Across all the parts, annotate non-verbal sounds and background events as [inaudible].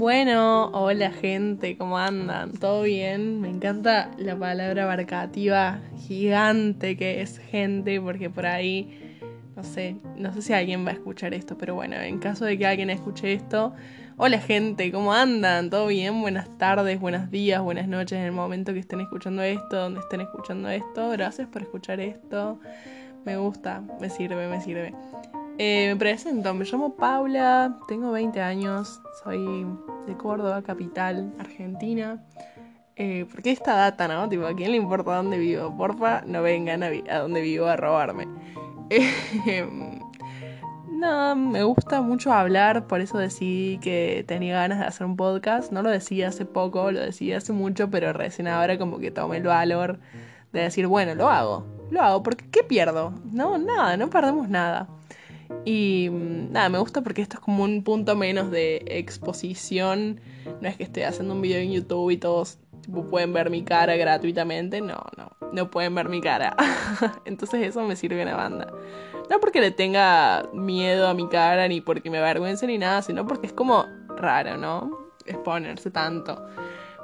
Bueno, hola gente, ¿cómo andan? ¿Todo bien? Me encanta la palabra abarcativa gigante que es gente, porque por ahí, no sé, no sé si alguien va a escuchar esto, pero bueno, en caso de que alguien escuche esto, hola gente, ¿cómo andan? ¿Todo bien? Buenas tardes, buenos días, buenas noches en el momento que estén escuchando esto, donde estén escuchando esto. Gracias por escuchar esto. Me gusta, me sirve, me sirve. Eh, me presento, me llamo Paula, tengo 20 años, soy de Córdoba, capital, Argentina. Eh, ¿Por qué esta data, no? Tipo, ¿a quién le importa dónde vivo? Porfa, no vengan a, a dónde vivo a robarme. [laughs] Eh, no, me gusta mucho hablar, por eso decidí que tenía ganas de hacer un podcast. No lo decía hace poco, lo decía hace mucho, pero recién ahora como que tomé el valor de decir, bueno, lo hago, lo hago, porque ¿qué pierdo? No, nada, no perdemos nada. Y mm, nada, me gusta porque esto es como un punto menos de exposición. No es que esté haciendo un video en YouTube y todos pueden ver mi cara gratuitamente. No, no, no pueden ver mi cara. [laughs] Entonces eso me sirve una banda. No porque le tenga miedo a mi cara, ni porque me avergüence ni nada, sino porque es como raro, ¿no? Exponerse tanto.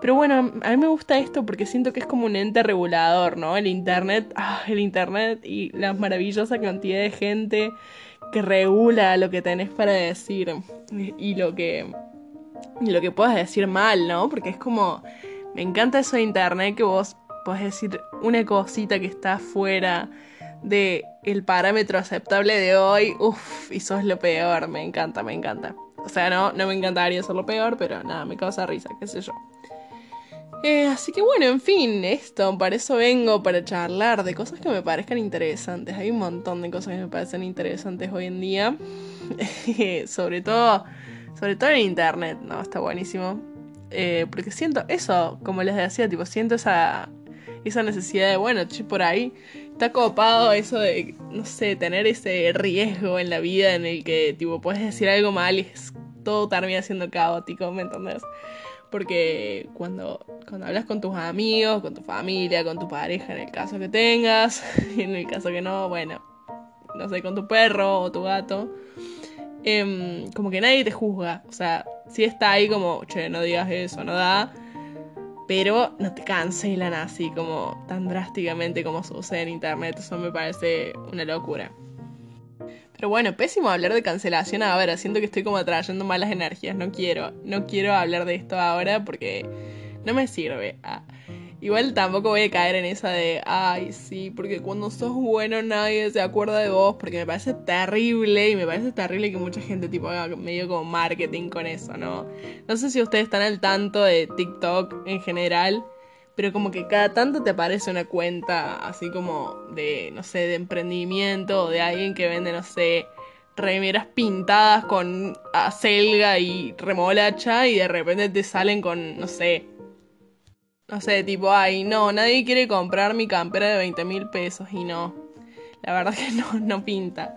Pero bueno, a mí me gusta esto porque siento que es como un ente regulador, ¿no? El Internet, ah, el Internet y la maravillosa cantidad de gente que regula lo que tenés para decir y lo que y lo que puedas decir mal, ¿no? Porque es como me encanta eso de internet que vos podés decir una cosita que está fuera de el parámetro aceptable de hoy, uff, y sos lo peor, me encanta, me encanta. O sea, no, no me encantaría ser lo peor, pero nada, me causa risa, qué sé yo. Eh, así que bueno, en fin, esto, para eso vengo, para charlar de cosas que me parezcan interesantes. Hay un montón de cosas que me parecen interesantes hoy en día. [laughs] sobre todo, sobre todo en internet, ¿no? Está buenísimo. Eh, porque siento eso, como les decía, tipo, siento esa, esa necesidad de, bueno, por ahí está copado eso de, no sé, tener ese riesgo en la vida en el que, tipo, puedes decir algo mal y todo termina siendo caótico, ¿me entendés? Porque cuando, cuando hablas con tus amigos, con tu familia, con tu pareja, en el caso que tengas, y [laughs] en el caso que no, bueno, no sé, con tu perro o tu gato, em, como que nadie te juzga. O sea, si está ahí como, che, no digas eso, no da. Pero no te cancelan así como tan drásticamente como sucede en internet. Eso me parece una locura. Pero bueno, pésimo hablar de cancelación ahora. Siento que estoy como atrayendo malas energías. No quiero, no quiero hablar de esto ahora porque no me sirve. Ah, igual tampoco voy a caer en esa de, ay, sí, porque cuando sos bueno nadie se acuerda de vos. Porque me parece terrible y me parece terrible que mucha gente tipo haga medio como marketing con eso, ¿no? No sé si ustedes están al tanto de TikTok en general pero como que cada tanto te aparece una cuenta así como de, no sé, de emprendimiento o de alguien que vende, no sé, remeras pintadas con acelga y remolacha y de repente te salen con, no sé, no sé, tipo, ay, no, nadie quiere comprar mi campera de 20 mil pesos y no, la verdad [laughs] que no, no pinta.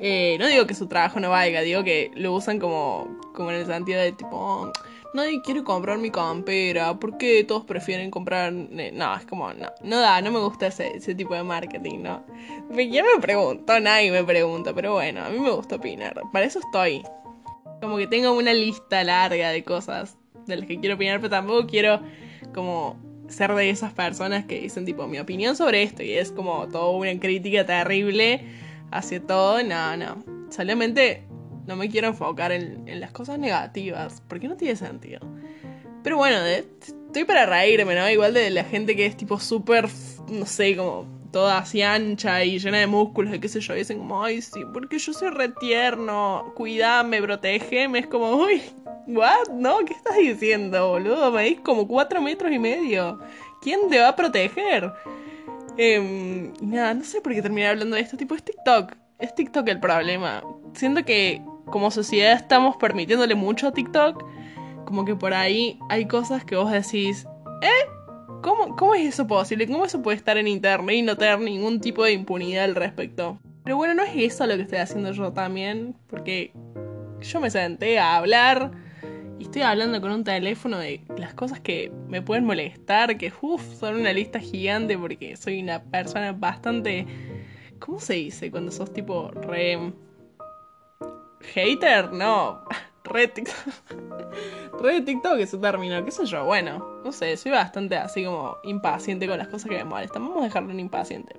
Eh, no digo que su trabajo no valga, digo que lo usan como, como en el sentido de tipo, nadie quiere comprar mi campera, ¿por qué todos prefieren comprar? No, es como, no, da, no me gusta ese, tipo de marketing, ¿no? Ya me preguntó, nadie me pregunta, pero bueno, a mí me gusta opinar, para eso estoy. Como que tengo una lista larga de cosas de las que quiero opinar, pero tampoco quiero como ser de esas personas que dicen tipo mi opinión sobre esto y es como toda una crítica terrible hacia todo, no, no. Solamente no me quiero enfocar en, las cosas negativas, porque no tiene sentido. Pero bueno, estoy para reírme, ¿no? Igual de la gente que es tipo súper, no sé, como toda así ancha y llena de músculos y qué sé yo, y dicen como, ay, sí, porque yo soy retierno, cuídame, protégeme, es como, uy, what, ¿no? ¿Qué estás diciendo, boludo? Me dis como cuatro metros y medio. ¿Quién te va a proteger? Eh, nada, no sé por qué terminé hablando de esto, tipo, es TikTok. Es TikTok el problema. Siento que como sociedad estamos permitiéndole mucho a TikTok, como que por ahí hay cosas que vos decís, ¿eh? ¿Cómo, ¿Cómo es eso posible? ¿Cómo eso puede estar en internet y no tener ningún tipo de impunidad al respecto? Pero bueno, no es eso lo que estoy haciendo yo también, porque yo me senté a hablar y estoy hablando con un teléfono de las cosas que me pueden molestar, que uff, son una lista gigante porque soy una persona bastante... ¿Cómo se dice cuando sos tipo re hater, no, [laughs] [laughs] re TikTok. re TikTok ese término, qué sé yo, bueno, no sé, soy bastante así como impaciente con las cosas que me molestan. Vamos a dejarlo en impaciente.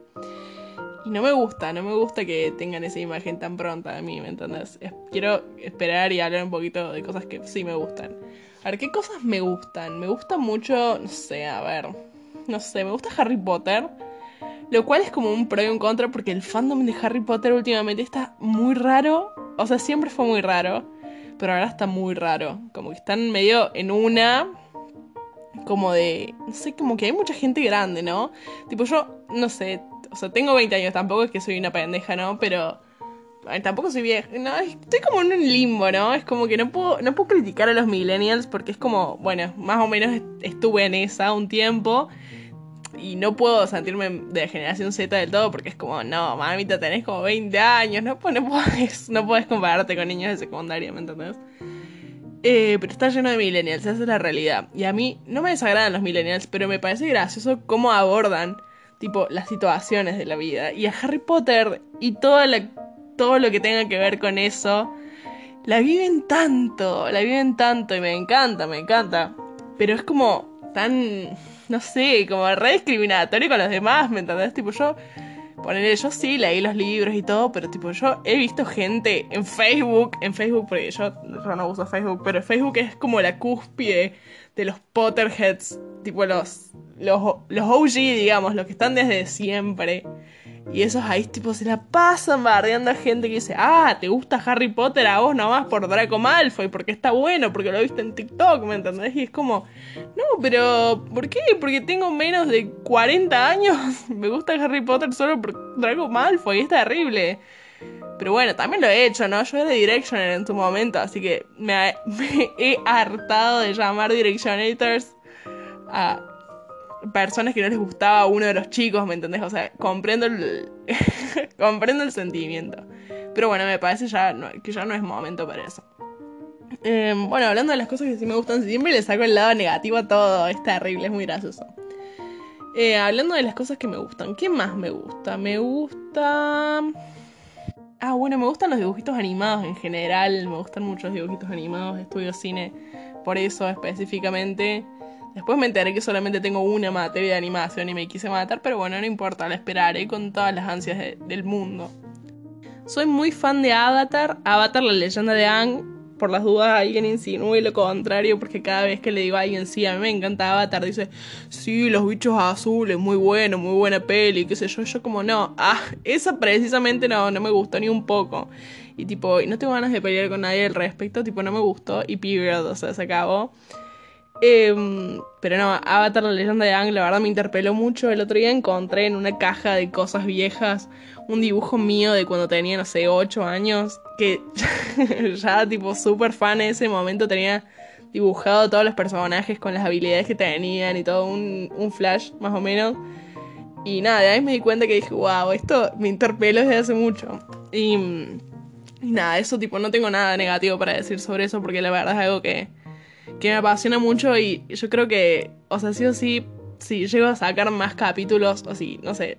Y no me gusta, no me gusta que tengan esa imagen tan pronta de mí, ¿me entendés? quiero esperar y hablar un poquito de cosas que sí me gustan. A ver, ¿qué cosas me gustan? Me gusta mucho, no sé, a ver, no sé, me gusta Harry Potter. Lo cual es como un pro y un contra porque el fandom de Harry Potter últimamente está muy raro. O sea, siempre fue muy raro. Pero ahora está muy raro. Como que están medio en una. Como de. No sé, como que hay mucha gente grande, ¿no? Tipo, yo, no sé. O sea, tengo 20 años, tampoco es que soy una pendeja, ¿no? Pero. Tampoco soy vieja. No, estoy como en un limbo, ¿no? Es como que no puedo, no puedo criticar a los millennials porque es como, bueno, más o menos estuve en esa un tiempo y no puedo sentirme de generación Z del todo porque es como, no, mamita, tenés como 20 años, no, no, puedes, [laughs] no puedes compararte con niños de secundaria, ¿me entendés? Eh, pero está lleno de millennials, esa es la realidad. Y a mí no me desagradan los millennials, pero me parece gracioso cómo abordan, tipo, las situaciones de la vida. Y a Harry Potter y todo, todo lo que tenga que ver con eso, la viven tanto, la viven tanto y me encanta, me encanta. Pero es como tan no sé, como re discriminatorio con los demás, ¿me entendés? Tipo, yo, ponerle, yo sí leí los libros y todo, pero tipo, yo he visto gente en Facebook, en Facebook, porque yo, no uso Facebook, pero Facebook es como la cúspide de los Potterheads, tipo los, los, los OG, digamos, los que están desde siempre. Y esos ahí tipo se la pasan bardeando a gente que dice, ah, ¿te gusta Harry Potter a vos nomás por Draco Malfoy? Porque está bueno, porque lo viste en TikTok, ¿me entendés? Y es como, no, pero ¿por qué? Porque tengo menos de 40 años. [laughs] Me gusta Harry Potter solo por Draco Malfoy, es terrible. Pero bueno, también lo he hecho, ¿no? Yo era Directioner en su momento, así que me, [laughs] me he hartado de llamar Directionators a personas que no les gustaba uno de los chicos, ¿me entendés? O sea, comprendo el, [laughs] comprendo el sentimiento. Pero bueno, me parece ya que ya no es momento para eso. Em, bueno, hablando de las cosas que sí me gustan, siempre le saco el lado negativo a todo. Es terrible, es muy gracioso. Eh, hablando de las cosas que me gustan, ¿qué más me gusta? Me gusta... Ah, bueno, me gustan los dibujitos animados en general. Me gustan mucho los dibujitos animados. Estudio cine por eso específicamente. Después me enteré que solamente tengo una materia de animación y me quise matar, pero bueno, no importa, la esperaré con todas las ansias del mundo. Soy muy fan de Avatar, Avatar la leyenda de Aang. Por las dudas alguien insinúe lo contrario, porque cada vez que le digo a alguien, sí, a mí me encanta Avatar, dice, sí, los bichos azules, muy bueno, muy buena peli, qué sé yo. Yo como, no, ah, esa precisamente no, no me gustó ni un poco. Y tipo, no tengo ganas de pelear con nadie al respecto, tipo, no me gustó y period, o sea, se acabó. Em, pero no, Avatar, la leyenda de Aang, la verdad me interpeló mucho. El otro día encontré en una caja de cosas viejas un dibujo mío de cuando tenía, no sé, 8 años, que [laughs] ya tipo súper fan en ese momento tenía dibujado todos los personajes con las habilidades que tenían y todo un, un flash más o menos. Y nada, de ahí me di cuenta que dije, wow, esto me interpeló desde hace mucho. Y, y nada, eso tipo, no tengo nada negativo para decir sobre eso porque la verdad es algo que que me apasiona mucho y yo creo que, o sea, sí o sí, si llego a sacar más capítulos, o si, no sé,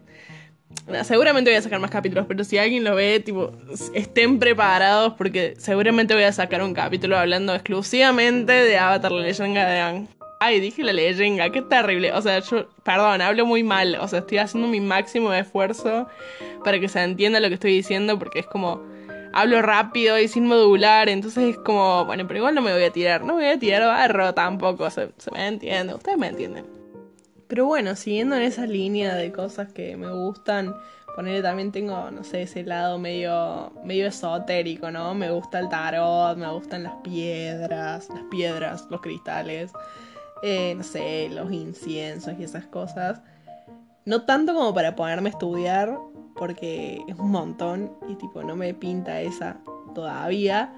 seguramente voy a sacar más capítulos, pero si alguien lo ve, tipo, estén preparados porque seguramente voy a sacar un capítulo hablando exclusivamente de Avatar, la leyenda de Aang. Ay, dije la leyenda, qué terrible. O sea, yo, perdón, hablo muy mal. O sea, estoy haciendo mi máximo esfuerzo para que se entienda lo que estoy diciendo porque es como hablo rápido y sin modular, entonces es como, bueno, pero igual no me voy a tirar, no me voy a tirar barro tampoco, se, me entiende, ustedes me entienden. Pero bueno, siguiendo en esa línea de cosas que me gustan, ponerle también tengo, no sé, ese lado medio, medio esotérico, ¿no? Me gusta el tarot, me gustan las piedras, las piedras, los cristales, eh, no sé, los inciensos y esas cosas. No tanto como para ponerme a estudiar, porque es un montón y tipo no me pinta esa todavía.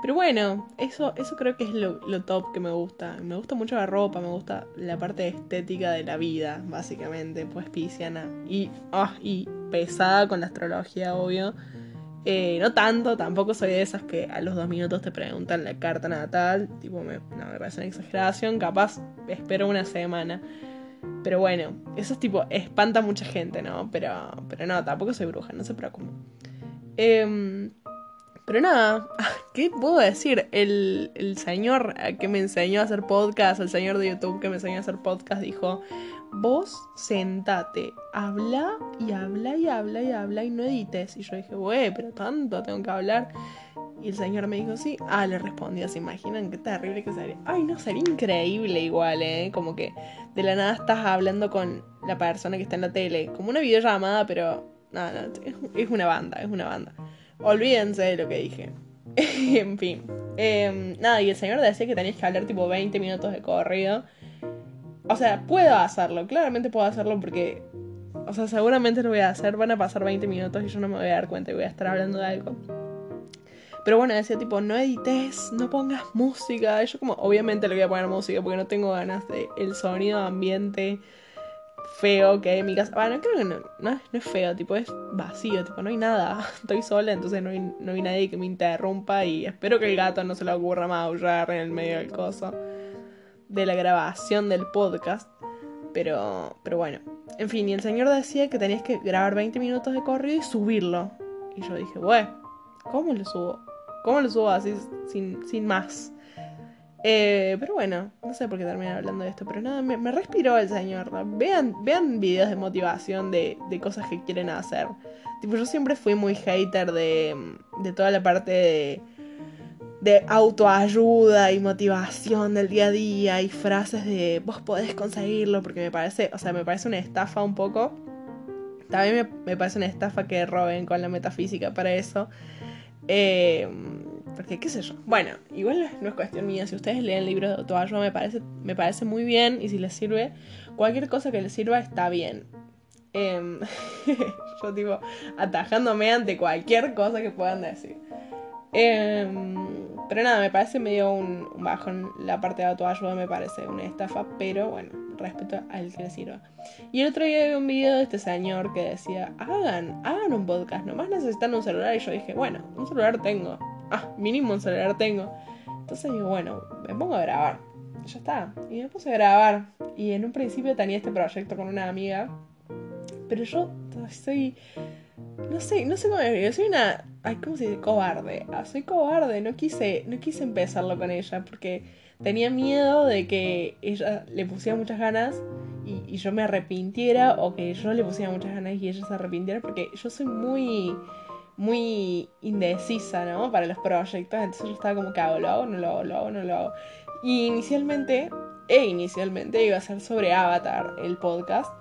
Pero bueno, eso, eso creo que es lo, top que me gusta. Me gusta mucho la ropa, me gusta la parte estética de la vida, básicamente, pues pisciana. Y, ah, y pesada con la astrología, obvio. Eh, no tanto, tampoco soy de esas que a los dos minutos te preguntan la carta natal. Tipo, me, no, me parece una exageración. Capaz espero una semana. Pero bueno, eso es tipo, espanta a mucha gente, ¿no? Pero, pero no, tampoco soy bruja, no se preocupen. Em, pero nada, [laughs] ¿qué puedo decir? El, el señor que me enseñó a hacer podcast, el señor de YouTube que me enseñó a hacer podcast, dijo, vos sentate, habla y habla y habla y habla y no edites. Y yo dije, güey, pero tanto tengo que hablar. Y el señor me dijo, sí. Ah, le respondí, ¿se imaginan qué terrible que sería? Ay, no, sería increíble igual, ¿eh? Como que de la nada estás hablando con la persona que está en la tele. Como una videollamada, pero... No, no, es una banda, es una banda. Olvídense de lo que dije. [laughs] en fin. Em, nada, y el señor decía que tenías que hablar tipo 20 minutos de corrido. O sea, puedo hacerlo, claramente puedo hacerlo porque, o sea, seguramente lo voy a hacer, van a pasar 20 minutos y yo no me voy a dar cuenta y voy a estar hablando de algo. Pero bueno, decía tipo, no edites, no pongas música. yo como, obviamente le voy a poner música porque no tengo ganas de el sonido ambiente feo que hay en mi casa. Bueno, creo que no, no, es feo, tipo, es vacío, tipo, no hay nada. [laughs] Estoy sola, entonces no hay, no hay nadie que me interrumpa y espero que el gato no se le ocurra maullar en el medio del coso de la grabación del podcast. Pero, pero bueno. En fin, y el señor decía que tenías que grabar 20 minutos de corrido y subirlo. Y yo dije, bueno, ¿cómo lo subo? ¿Cómo lo subo así sin, sin más? Eh, pero bueno, no sé por qué terminé hablando de esto, pero nada, me, respiró el señor. Vean, vean videos de motivación de, de, cosas que quieren hacer. Tipo, yo siempre fui muy hater de, de toda la parte de de autoayuda y motivación del día a día y frases de vos podés conseguirlo porque me parece, o sea, me parece una estafa un poco. También me, parece una estafa que roben con la metafísica para eso. Eh, porque, qué sé yo. Bueno, igual no es cuestión mía. Si ustedes leen libros de autoayuda, me parece, me parece muy bien. Y si les sirve, cualquier cosa que les sirva está bien. Em, [laughs] yo, tipo, atajándome ante cualquier cosa que puedan decir. Em, pero nada, me parece medio un, un bajón. La parte de autoayuda me parece una estafa, pero bueno, respeto al que le sirva. Y el otro día vi un video de este señor que decía: hagan, hagan un podcast, nomás necesitan un celular. Y yo dije: bueno, un celular tengo. Ah, mínimo un celular tengo. Entonces digo: bueno, me pongo a grabar. Ya está. Y me puse a grabar. Y en un principio tenía este proyecto con una amiga. Pero yo soy. No sé, no sé cómo decirlo. Soy una Ay, ¿cómo se dice? Cobarde. Ah, soy cobarde. No quise, no quise empezarlo con ella porque tenía miedo de que ella le pusiera muchas ganas y, yo me arrepintiera o que yo le pusiera muchas ganas y ella se arrepintiera porque yo soy muy muy indecisa, ¿no? Para los proyectos, entonces yo estaba como que hago, lo hago, no lo hago, lo hago, no lo hago. Y inicialmente, e inicialmente iba a ser sobre Avatar, el podcast,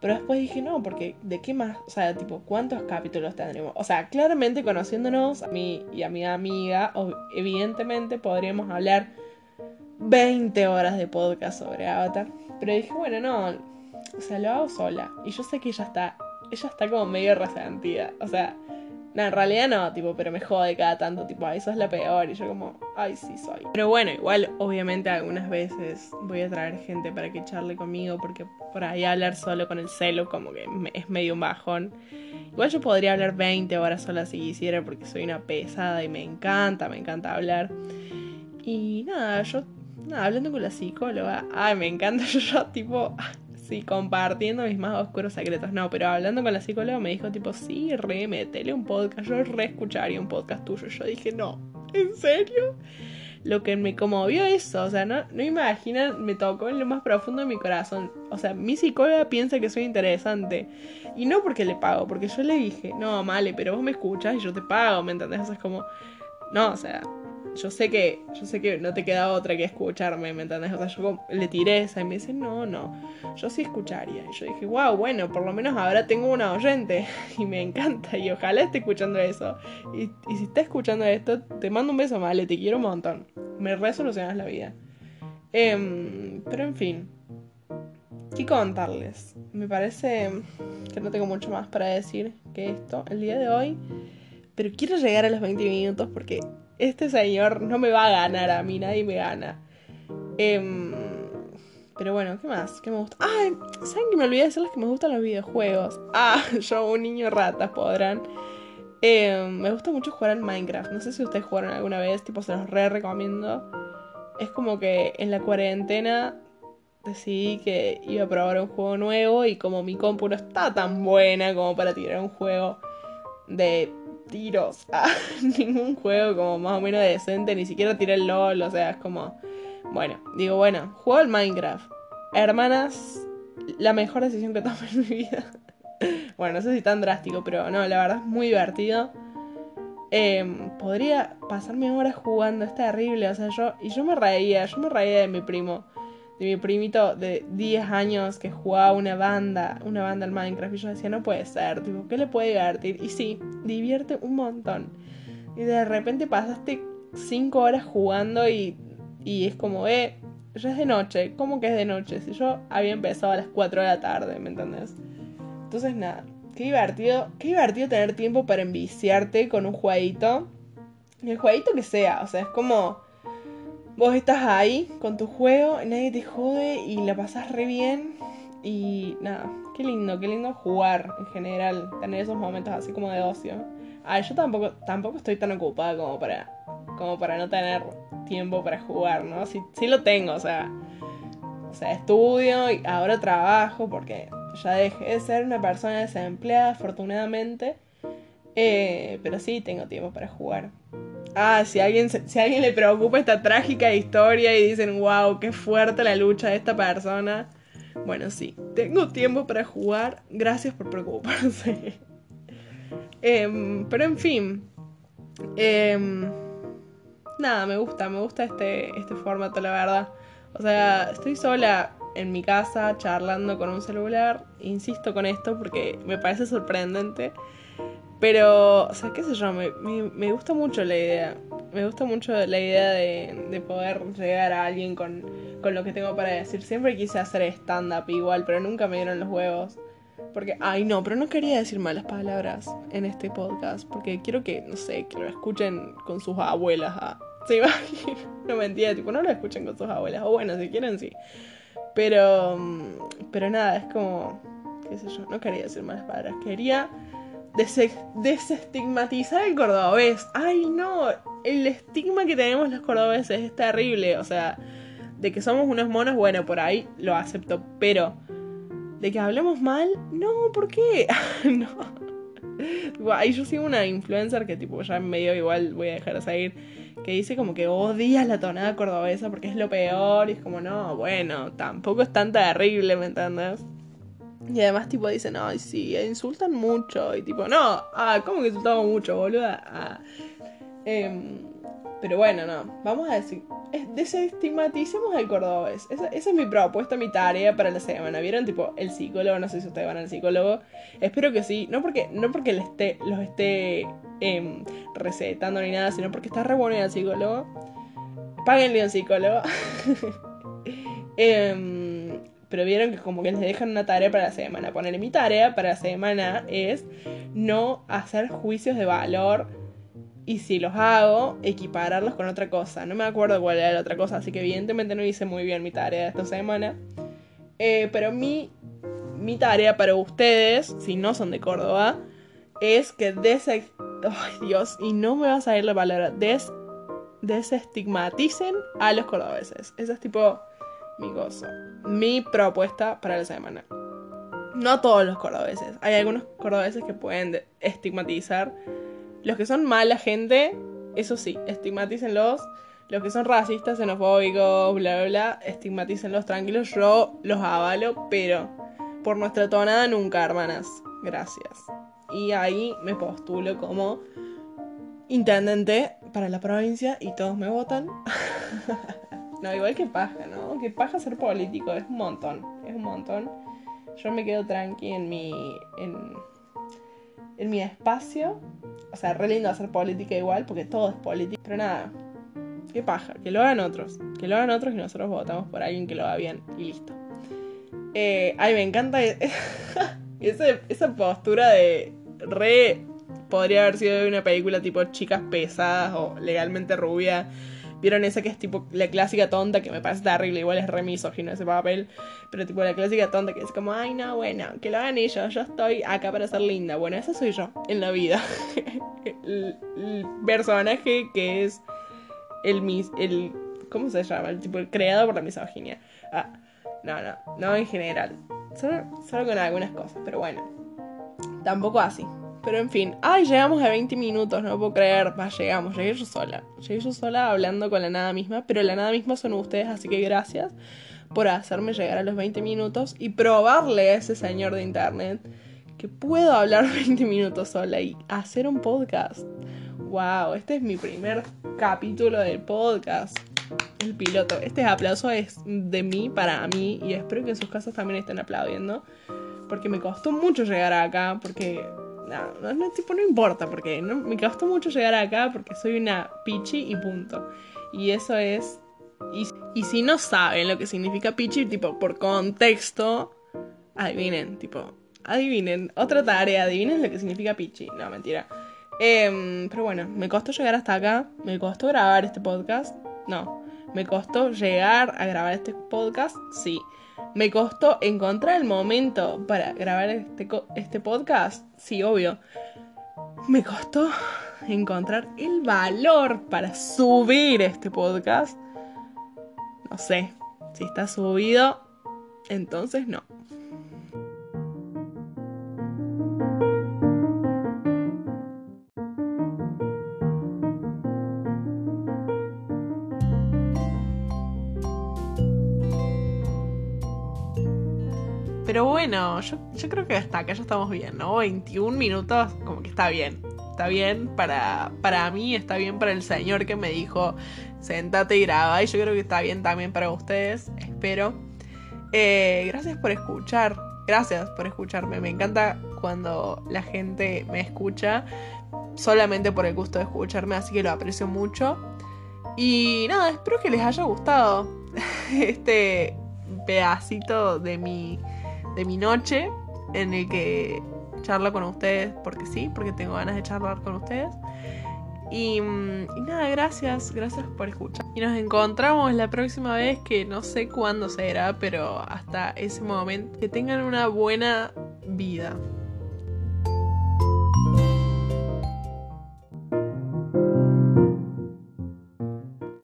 pero después dije, no, porque ¿de qué más? O sea, tipo, ¿cuántos capítulos tendremos? O sea, claramente conociéndonos a mí y a mi amiga, evidentemente podríamos hablar 20 horas de podcast sobre Avatar. Pero dije, bueno, no, o sea, lo hago sola. Y yo sé que ella está, ella está como medio resentida. O sea, no, en realidad no, tipo, pero me jode cada tanto, tipo, ay, sos la peor. Y yo como, ay, sí soy. Pero bueno, igual, obviamente algunas veces voy a traer gente para que charle conmigo, porque por ahí hablar solo con el celo como que es medio un bajón. Igual yo podría hablar 20 horas sola si quisiera, porque soy una pesada y me encanta, me encanta hablar. Y nada, yo, nada, hablando con la psicóloga, ay, me encanta, [laughs] yo, yo tipo, sí, compartiendo mis más oscuros secretos. No, pero hablando con la psicóloga me dijo tipo, sí, re, metele un podcast. Yo re escucharía un podcast tuyo. Yo dije, no, ¿en serio? Lo que me conmovió eso, o sea, no, no imaginan, me tocó en lo más profundo de mi corazón. O sea, mi psicóloga piensa que soy interesante. Y no porque le pago, porque yo le dije, no, Male, pero vos me escuchas y yo te pago, ¿me entendés? O es como, no, o sea, yo sé que, yo sé que no te queda otra que escucharme, ¿me entendés? O sea, yo le tiré esa y me dice, no, no, yo sí escucharía. Y yo dije, wow, bueno, por lo menos ahora tengo una oyente [laughs] y me encanta y ojalá esté escuchando eso. Y, si está escuchando esto, te mando un beso, Male, te quiero un montón. Me resolucionas la vida. Em, pero en fin, ¿qué contarles? Me parece que no tengo mucho más para decir que esto el día de hoy. Pero quiero llegar a los 20 minutos porque este señor no me va a ganar a mí, nadie me gana. Em, pero bueno, ¿qué más? ¿Qué me gusta? Ay, ¿saben que me olvidé de decirles que me gustan los videojuegos? Ah, [laughs] yo, un niño rata, podrán. Em, me gusta mucho jugar al Minecraft. No sé si ustedes jugaron alguna vez, tipo, se los re recomiendo. Es como que en la cuarentena decidí que iba a probar un juego nuevo y como mi compu no está tan buena como para tirar un juego de tiros. Ah, [laughs] ningún juego como más o menos decente, ni siquiera tiré el LOL, o sea, es como... Bueno, digo, bueno, juego al Minecraft. Hermanas, la mejor decisión que [laughs] tomé en mi vida. bueno, no sé si tan drástico, pero no, la verdad es muy divertido. Em, podría pasarme horas jugando, es terrible, o sea, yo... Y yo me reía, yo me reía de mi primo de mi primito de 10 años que jugaba una banda, una banda al Minecraft. Y yo decía, no puede ser, tipo, ¿qué le puede divertir? Y sí, divierte un montón. Y de repente pasaste 5 horas jugando y, y es como, eh, ya es de noche. ¿Cómo que es de noche? Si yo había empezado a las 4 de la tarde, ¿me entendés? Entonces, nada, qué divertido, qué divertido tener tiempo para enviciarte con un jueguito. El jueguito que sea, o sea, es como vos estás ahí con tu juego, nadie te jode y la pasas re bien. Y nada, qué lindo, qué lindo jugar en general, tener esos momentos así como de ocio. Ah, yo tampoco, tampoco estoy tan ocupada como para, como para no tener tiempo para jugar, ¿no? Sí, sí lo tengo, o sea, o sea, estudio y ahora trabajo porque ya dejé de ser una persona desempleada, afortunadamente. Eh, pero sí tengo tiempo para jugar. Ah, si alguien, si alguien le preocupa esta trágica historia y dicen, wow, qué fuerte la lucha de esta persona. Bueno, sí, tengo tiempo para jugar. Gracias por preocuparse. [laughs] Em, pero en fin. Em, nada, me gusta, me gusta este, este formato, la verdad. O sea, estoy sola en mi casa charlando con un celular. Insisto con esto porque me parece sorprendente. Pero, o sea, qué sé yo, me, me, gusta mucho la idea. Me gusta mucho la idea de, de poder llegar a alguien con, con, lo que tengo para decir. Siempre quise hacer stand-up igual, pero nunca me dieron los huevos. Porque, ay no, pero no quería decir malas palabras en este podcast. Porque quiero que, no sé, que lo escuchen con sus abuelas. Ah, ¿Se [laughs] No mentira, tipo, no lo escuchen con sus abuelas. O bueno, si quieren, sí. Pero, pero nada, es como, qué sé yo, no quería decir malas palabras. Quería desestigmatizar el cordobés. Ay, no, el estigma que tenemos los cordobeses es terrible. O sea, de que somos unos monos, bueno, por ahí lo acepto, pero de que hablemos mal, no, ¿por qué? [laughs] no. ahí yo sigo una influencer que tipo ya medio igual voy a dejar de seguir, que dice como que odia la tonada cordobesa porque es lo peor y es como, no, bueno, tampoco es tan terrible, ¿me entiendes? Y además, tipo, dicen, ay, sí, insultan mucho. Y tipo, no, ah, ¿cómo que insultamos mucho, boluda? Ah. Em, pero bueno, no, vamos a decir, desestigmaticemos el cordobés. Esa, esa, es mi propuesta, mi tarea para la semana. ¿Vieron? Tipo, el psicólogo, no sé si ustedes van al psicólogo. Espero que sí. No porque, no porque le esté, los esté em, recetando ni nada, sino porque está re bueno el psicólogo. Páguenle un psicólogo. [laughs] eh, pero vieron que como que les dejan una tarea para la semana. Poner mi tarea para la semana es no hacer juicios de valor y si los hago, equipararlos con otra cosa. No me acuerdo cuál era la otra cosa, así que evidentemente no hice muy bien mi tarea esta semana. Eh, pero mi, mi tarea para ustedes, si no son de Córdoba, es que des... Ay Dios, y no me a salir la palabra. Des... Desestigmaticen a los cordobeses. Eso es tipo mi gozo. Mi propuesta para la semana. No todos los cordobeses. Hay algunos cordobeses que pueden estigmatizar. Los que son mala gente, eso sí, estigmatícenlos. Los que son racistas, xenofóbicos, bla, bla, bla, estigmatícenlos tranquilos. Yo los avalo, pero por nuestra tonada nunca, hermanas. Gracias. Y ahí me postulo como intendente para la provincia y todos me votan. [laughs] No, igual que paja, ¿no? Que paja ser político, es un montón, es un montón. Yo me quedo tranqui en mi, en, en mi espacio. O sea, re lindo hacer política igual, porque todo es política. Pero nada, qué paja, que lo hagan otros. Que lo hagan otros y nosotros votamos por alguien que lo haga bien y listo. Eh, ay, me encanta [laughs] esa postura de re... Podría haber sido de una película tipo chicas pesadas o legalmente rubia ¿Vieron esa que es tipo la clásica tonta que me parece terrible? Igual es re misógino ese papel. Pero tipo la clásica tonta que es como, ay no, bueno, que lo hagan ellos, yo estoy acá para ser linda. Bueno, esa soy yo en la vida. [laughs] el, personaje que es el mis. el. ¿Cómo se llama? El tipo el creado por la misoginia. Ah, no, no, no en general. Solo, solo con algunas cosas, pero bueno. Tampoco así. Pero en fin, ay, llegamos a 20 minutos, no puedo creer. Va, llegamos, llegué yo sola. Llegué yo sola hablando con la nada misma, pero la nada misma son ustedes, así que gracias por hacerme llegar a los 20 minutos y probarle a ese señor de internet que puedo hablar [laughs] 20 minutos sola y hacer un podcast. Wow, este es mi primer capítulo del podcast. El piloto. Este aplauso es de mí para mí y espero que en sus casas también estén aplaudiendo. Porque me costó mucho llegar acá, porque... No, no, tipo, no importa, porque no, me costó mucho llegar acá porque soy una pichi y punto. Y eso es... Y, y si no saben lo que significa pichi, tipo, por contexto, adivinen, tipo, adivinen, otra tarea, adivinen lo que significa pichi. No, mentira. Em, pero bueno, me costó llegar hasta acá, me costó grabar este podcast, no, me costó llegar a grabar este podcast, sí. Me costó encontrar el momento para grabar este, este podcast, sí, obvio. Me costó encontrar el valor para subir este podcast. No sé, si está subido, entonces no. Pero bueno, yo, creo que hasta acá ya estamos bien, ¿no? 21 minutos, como que está bien. Está bien para, para mí, está bien para el señor que me dijo, sentate y graba. Y yo creo que está bien también para ustedes, espero. Eh, gracias por escuchar. Gracias por escucharme. Me encanta cuando la gente me escucha solamente por el gusto de escucharme, así que lo aprecio mucho. Y nada, espero que les haya gustado [laughs] este pedacito de mi de mi noche en el que charlo con ustedes porque sí, porque tengo ganas de charlar con ustedes. Y, mm, nada, gracias, gracias por escuchar. Y nos encontramos la próxima vez que no sé cuándo será, pero hasta ese momento. Que tengan una buena vida.